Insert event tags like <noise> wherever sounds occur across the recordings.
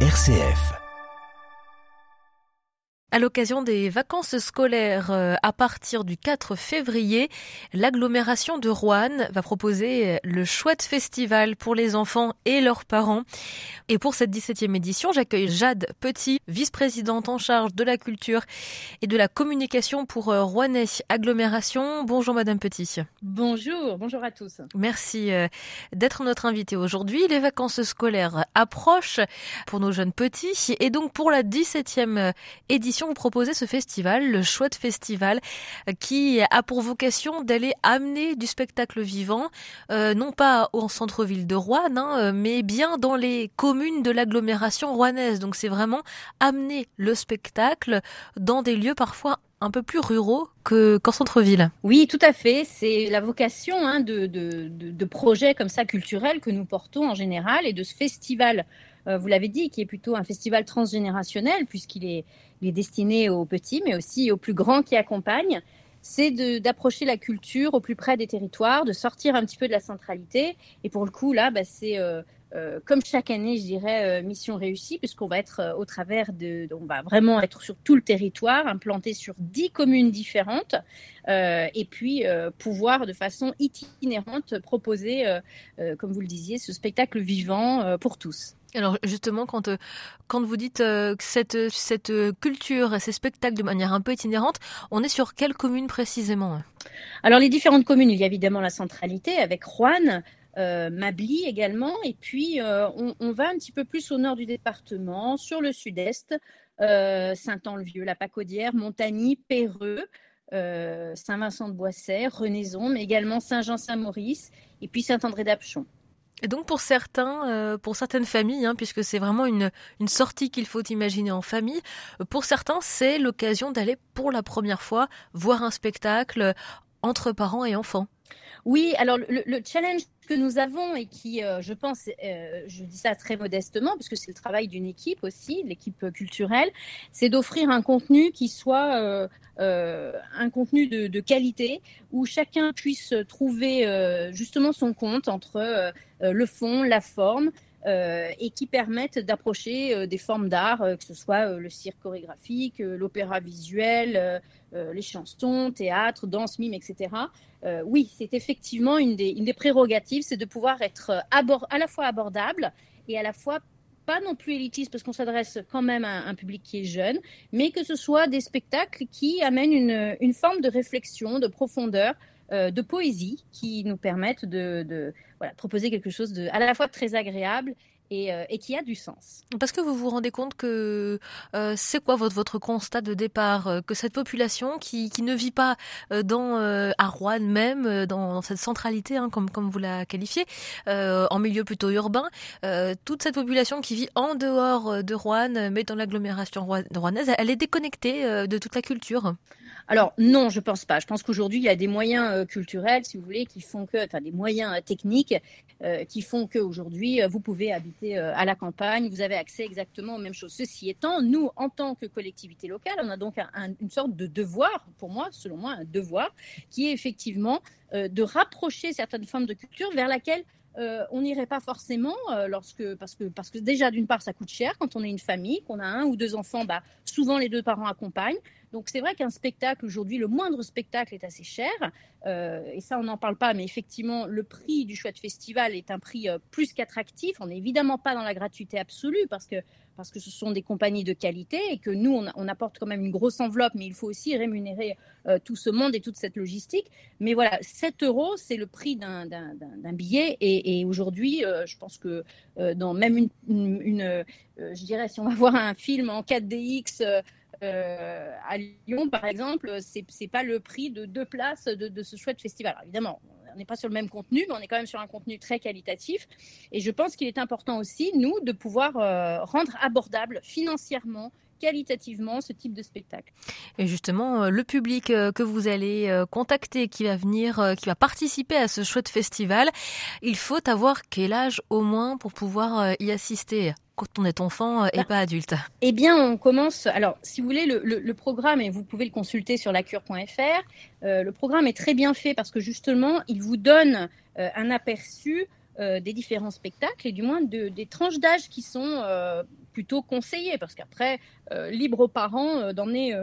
RCF. À l'occasion des vacances scolaires euh, à partir du 4 février, l'agglomération de Rouen va proposer le chouette festival pour les enfants et leurs parents. Et pour cette 17e édition, j'accueille Jade Petit, vice-présidente en charge de la culture et de la communication pour euh, Rouennais Agglomération. Bonjour Madame Petit. Bonjour, bonjour à tous. Merci euh, d'être notre invitée aujourd'hui. Les vacances scolaires approchent pour nos jeunes petits et donc pour la 17e édition vous proposez ce festival, le Chouette Festival, euh, qui a pour vocation d'aller amener du spectacle vivant, euh, non pas au centre-ville de Rouen, hein, euh, mais bien dans les communes de l'agglomération rouennaise. Donc c'est vraiment amener le spectacle dans des lieux parfois un peu plus ruraux que, qu'en centre-ville. Oui, tout à fait. C'est la vocation hein, de, de, de, projets comme ça culturels que nous portons en général et de ce festival, vous l'avez dit, qui est plutôt un festival transgénérationnel puisqu'il est destiné aux petits, mais aussi aux plus grands qui accompagnent, c'est d'approcher la culture au plus près des territoires, de sortir un petit peu de la centralité. Et pour le coup, là, bah, c'est euh, euh, comme chaque année, je dirais, euh, mission réussie, puisqu'on va être au travers de, on va vraiment être sur tout le territoire, implanté sur dix communes différentes, et puis pouvoir de façon itinérante proposer, comme vous le disiez, ce spectacle vivant pour tous. Alors justement, quand, euh, quand vous dites euh, cette, cette culture et ces spectacles de manière un peu itinérante, on est sur quelle commune précisément Alors les différentes communes, il y a évidemment la centralité avec Rouen, euh, Mably également, et puis on, va un petit peu plus au nord du département, sur le sud-est, Saint-An-le-Vieux, la Pacaudière, Montagny, Péreux. Saint-Vincent-de-Boisset, Renaison, mais également Saint-Jean-Saint-Maurice et puis Saint-André-d'Apchon. Et donc pour certains, euh, pour certaines familles, hein, puisque c'est vraiment une, sortie qu'il faut imaginer en famille, euh, pour certains c'est l'occasion d'aller pour la première fois voir un spectacle entre parents et enfants. Oui, alors le, challenge que nous avons et qui, euh, je pense, je dis ça très modestement, parce que c'est le travail d'une équipe aussi, l'équipe culturelle, c'est d'offrir un contenu qui soit un contenu de, qualité où chacun puisse trouver justement son compte entre euh, le fond, la forme, euh, et qui permettent d'approcher euh, des formes d'art, que ce soit le cirque chorégraphique, l'opéra visuel, les chansons, théâtre, danse, mime, etc. oui, c'est effectivement une des, prérogatives, c'est de pouvoir être à la fois abordable et à la fois pas non plus élitiste parce qu'on s'adresse quand même à un public qui est jeune, mais que ce soit des spectacles qui amènent une forme de réflexion, de profondeur, euh, de poésie qui nous permettent de, proposer quelque chose de à la fois très agréable euh, et, qui a du sens. Parce que vous vous rendez compte que euh, c'est quoi votre, constat de départ Que cette population qui, ne vit pas dans, à Rouen même, dans, cette centralité, hein, comme, comme vous la qualifiez, en milieu plutôt urbain, toute cette population qui vit en dehors de Rouen, mais dans l'agglomération rouennaise, elle est déconnectée de toute la culture alors non, je pense pas. Je pense qu'aujourd'hui il y a des moyens euh, culturels, si vous voulez, qui font que, enfin des moyens euh, techniques euh, qui font qu'aujourd'hui vous pouvez habiter à la campagne, vous avez accès exactement aux mêmes choses. Ceci étant, nous en tant que collectivité locale, on a donc une sorte de devoir, pour moi, selon moi, un devoir, qui est effectivement de rapprocher certaines formes de culture vers laquelle on n'irait pas forcément lorsque parce que parce que déjà d'une part ça coûte cher quand on est une famille, qu'on a un ou deux enfants, bah souvent les deux parents accompagnent. Donc c'est vrai qu'un spectacle aujourd'hui, le moindre spectacle est assez cher, euh, et ça on n'en parle pas, mais effectivement le prix du chouette festival est un prix euh, plus qu'attractif. On n'est évidemment pas dans la gratuité absolue parce que parce que ce sont des compagnies de qualité et que nous on, apporte quand même une grosse enveloppe, mais il faut aussi rémunérer euh, tout ce monde et toute cette logistique. Mais voilà, 7 euros c'est le prix d'un billet, et, aujourd'hui je pense que dans même une je dirais si on va <laughs> voir un film en 4DX euh, à Lyon, par exemple, c'est n'est pas le prix de deux places de, ce chouette festival. Évidemment, on n'est pas sur le même contenu, mais on est quand même sur un contenu très qualitatif. Et je pense qu'il est important aussi, nous, de pouvoir euh, rendre abordable financièrement qualitativement ce type de spectacle. Et justement, euh, le public que vous allez contacter, qui va venir, qui va participer à ce chouette festival, il faut avoir quel âge au moins pour pouvoir y assister? Quand on est enfant euh, et bah, pas adulte Eh bien, on commence. Alors, si vous voulez, le, programme, et vous pouvez le consulter sur lacure.fr, euh, le programme est très bien fait parce que justement, il vous donne euh, un aperçu des différents spectacles et du moins de, des tranches d'âge qui sont plutôt conseillé, parce qu'après, libre aux parents d'emmener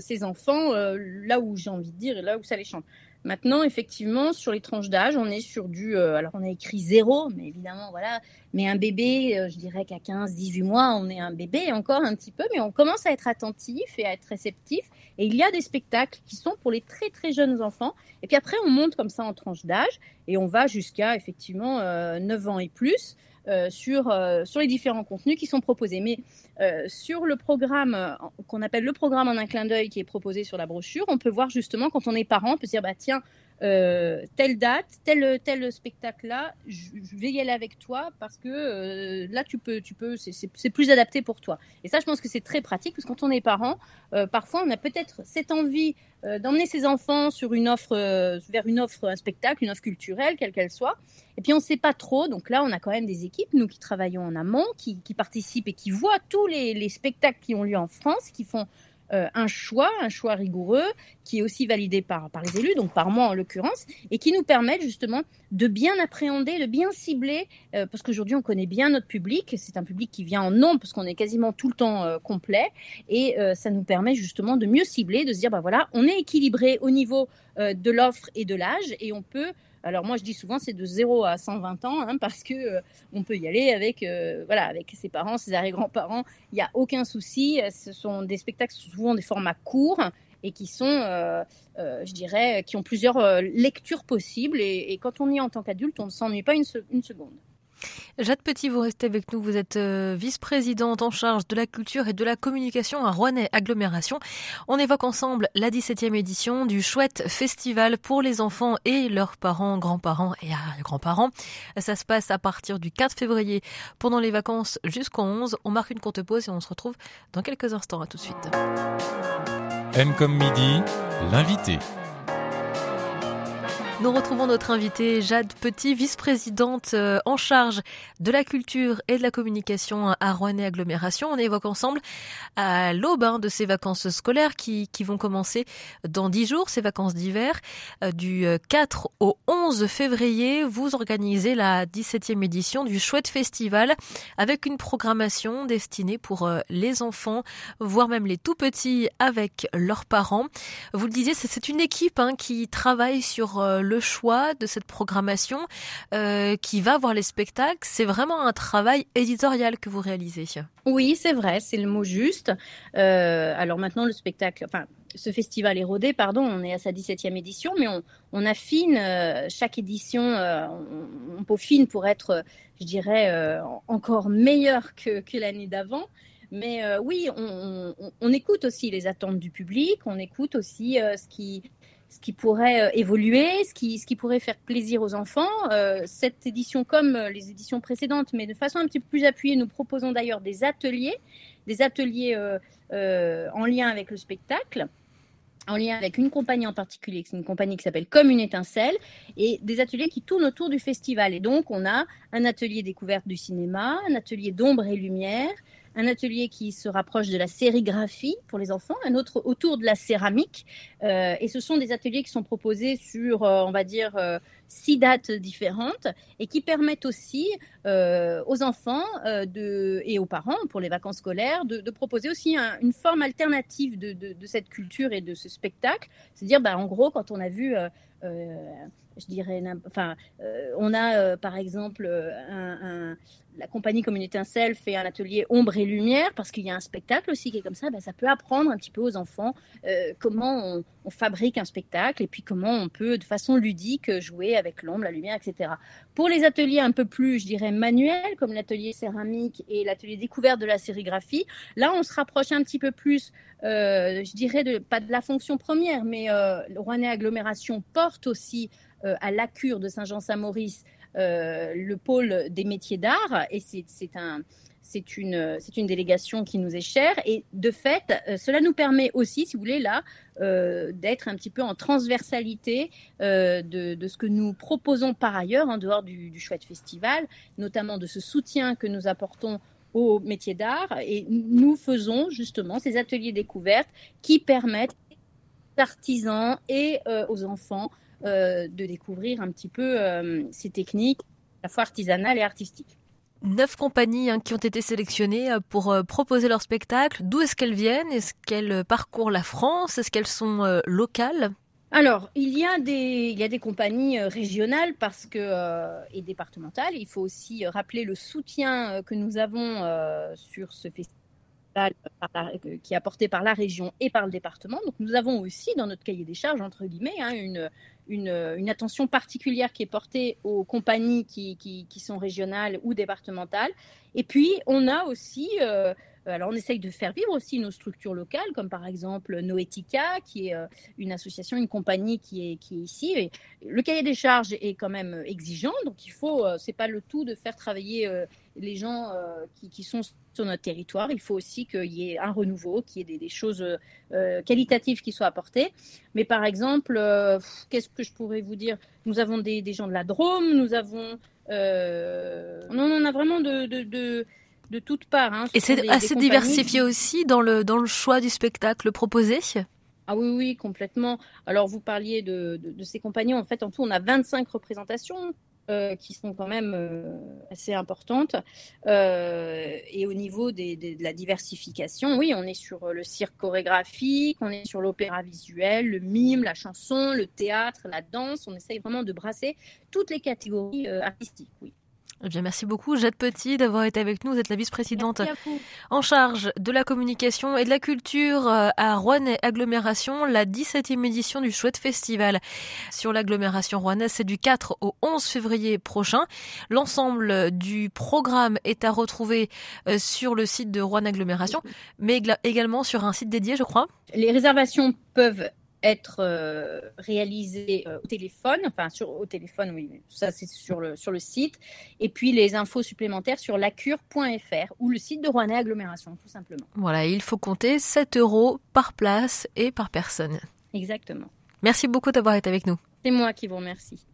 ses enfants là où j'ai envie de dire et là où ça les chante. Maintenant, effectivement, sur les tranches d'âge, on est sur du. Euh, alors, on a écrit zéro, mais évidemment, voilà. Mais un bébé, euh, je dirais qu'à 15, 18 mois, on est un bébé encore un petit peu, mais on commence à être attentif et à être réceptif. Et il y a des spectacles qui sont pour les très, très jeunes enfants. Et puis après, on monte comme ça en tranches d'âge et on va jusqu'à, effectivement, 9 euh, ans et plus. Euh, sur, euh, sur les différents contenus qui sont proposés. Mais euh, sur le programme qu'on appelle le programme en un clin d'œil qui est proposé sur la brochure, on peut voir justement quand on est parent, on peut se dire bah tiens euh, telle date, tel tel spectacle là, je, vais y aller avec toi parce que euh, là tu peux tu peux c'est plus adapté pour toi. Et ça je pense que c'est très pratique parce que quand on est parent, euh, parfois on a peut-être cette envie d'emmener ses enfants sur une offre vers une offre un spectacle, une offre culturelle quelle qu'elle soit. Et puis on ne sait pas trop, donc là on a quand même des équipes nous qui travaillons en amont, qui, qui participent et qui voient tous les, les spectacles qui ont lieu en France, qui font euh, un choix, un choix rigoureux, qui est aussi validé par, par les élus, donc par moi en l'occurrence, et qui nous permet justement de bien appréhender, de bien cibler, euh, parce qu'aujourd'hui on connaît bien notre public, c'est un public qui vient en nombre, parce qu'on est quasiment tout le temps euh, complet, et ça nous permet justement de mieux cibler, de se dire, bah voilà, on est équilibré au niveau de l'offre et de l'âge, et on peut alors moi je dis souvent c'est de 0 à 120 ans hein, parce que euh, on peut y aller avec euh, voilà avec ses parents, ses arrière-grands-parents, il n'y a aucun souci. Ce sont des spectacles souvent des formats courts et qui sont, euh, je dirais, qui ont plusieurs lectures possibles. Et, quand on y est en tant qu'adulte, on ne s'ennuie pas une seconde. Jade Petit, vous restez avec nous. Vous êtes euh, vice-présidente en charge de la culture et de la communication à Rouennais Agglomération. On évoque ensemble la 17e édition du chouette festival pour les enfants et leurs parents, grands-parents et grands-parents. Ça se passe à partir du 4 février pendant les vacances jusqu'au 11. On marque une courte pause et on se retrouve dans quelques instants. À tout de suite. M comme midi, l'invité. Nous retrouvons notre invitée Jade Petit, vice-présidente euh, en charge de la culture et de la communication à Rouennais Agglomération. On évoque ensemble à l'aube hein, de ces vacances scolaires qui, vont commencer dans dix jours, ces vacances d'hiver. Euh, du 4 euh, au 11 février, vous organisez la 17e édition du Chouette Festival avec une programmation destinée pour les enfants, voire même les tout petits avec leurs parents. Vous le disiez, c'est une équipe hein, qui travaille sur le choix de cette programmation euh, qui va voir les spectacles. C'est vraiment un travail éditorial que vous réalisez. Oui, c'est vrai, c'est le mot juste. Euh, alors maintenant, le spectacle, enfin, ce festival est rodé, pardon, on est à sa 17e édition, mais on, affine euh, chaque édition, on, peaufine pour être, je dirais, encore meilleur que, l'année d'avant. Mais oui, on, on, écoute aussi les attentes du public, on écoute aussi ce qui ce qui pourrait euh, évoluer, ce qui, ce qui pourrait faire plaisir aux enfants. Euh, cette édition, comme euh, les éditions précédentes, mais de façon un petit peu plus appuyée, nous proposons d'ailleurs des ateliers, des ateliers en lien avec le spectacle en lien avec une compagnie en particulier, c'est une compagnie qui s'appelle Comme une étincelle, et des ateliers qui tournent autour du festival. Et donc, on a un atelier découverte du cinéma, un atelier d'ombre et lumière, un atelier qui se rapproche de la sérigraphie pour les enfants, un autre autour de la céramique. Euh, et ce sont des ateliers qui sont proposés sur, euh, on va dire, euh, six dates différentes et qui permettent aussi aux enfants de, et aux parents, pour les vacances scolaires, de, proposer aussi une forme alternative de, de, cette culture et de ce spectacle. C'est-à-dire, bah, en gros, quand on a vu je dirais, enfin, on a par exemple un, la compagnie comme une étincelle fait un atelier ombre et lumière parce qu'il y a un spectacle aussi qui est comme ça. Ben, ça peut apprendre un petit peu aux enfants euh, comment on, fabrique un spectacle et puis comment on peut de façon ludique jouer avec l'ombre, la lumière, etc. Pour les ateliers un peu plus, je dirais, manuels comme l'atelier céramique et l'atelier découverte de la sérigraphie, là on se rapproche un petit peu plus, euh, je dirais, pas de la fonction première, mais euh, le Rouennais Agglomération porte aussi à la cure de Saint-Jean-Saint-Maurice euh, le pôle des métiers d'art. Et c'est un c'est une, délégation qui nous est chère. Et de fait, euh, cela nous permet aussi, si vous voulez, là, euh, d'être un petit peu en transversalité de, ce que nous proposons par ailleurs en dehors du, du chouette festival, notamment de ce soutien que nous apportons aux métiers d'art. Et nous faisons justement ces ateliers découvertes qui permettent artisans et aux enfants euh, de découvrir un petit peu euh, ces techniques, à la fois artisanales et artistiques. neuf compagnies hein, qui ont été sélectionnées euh, pour euh, proposer leur spectacle. D'où est-ce qu'elles viennent? Est-ce qu'elles parcourent la France? Est-ce qu'elles sont euh, locales? Alors, il y, a des, il y a des compagnies régionales parce que, et départementales. Il faut aussi rappeler le soutien que nous avons sur ce festival qui est apporté par la région et par le département. Donc, nous avons aussi dans notre cahier des charges, entre guillemets, hein, une, une, attention particulière qui est portée aux compagnies qui, qui, sont régionales ou départementales. Et puis, on a aussi, euh, alors on essaye de faire vivre aussi nos structures locales, comme par exemple Noetica, qui est euh, une association, une compagnie qui est, qui est ici. Et le cahier des charges est quand même exigeant, donc il faut, euh, c'est pas le tout de faire travailler les gens qui, qui sont sur notre territoire. Il faut aussi qu'il y ait un renouveau, qu'il y ait des, choses euh, qualitatives qui soient apportées. Mais par exemple, euh, qu'est-ce que je pourrais vous dire? Nous avons des, gens de la Drôme, nous avons... Euh, on a vraiment de, toutes parts. Hein. Et c'est assez diversifié aussi dans le, dans le choix du spectacle proposé ah oui, oui, complètement. Alors, vous parliez de, de, de, ces compagnons. En fait, en tout, on a 25 représentations euh, qui sont quand même euh, assez importantes. Euh, et au niveau de la diversification, oui, on est sur le cirque chorégraphique, on est sur l'opéra visuel, le mime, la chanson, le théâtre, la danse. On essaye vraiment de brasser toutes les catégories artistiques. Oui. Eh bien, merci beaucoup, Jade Petit, d'avoir été avec nous. Vous êtes la vice-présidente en charge de la communication et de la culture euh, à Rouennais Agglomération, la 17e édition du Chouette Festival sur l'agglomération rouennaise. C'est du 4 au 11 février prochain. L'ensemble du programme est à retrouver euh, sur le site de Rouen Agglomération, mais également sur un site dédié, je crois. Les réservations peuvent être euh, réalisé euh, au téléphone, enfin sur, au téléphone, oui, ça c'est sur le, sur le site, et puis les infos supplémentaires sur lacure.fr ou le site de Rouennais Agglomération, tout simplement. Voilà, il faut compter 7 euros par place et par personne. Exactement. Merci beaucoup d'avoir été avec nous. C'est moi qui vous remercie.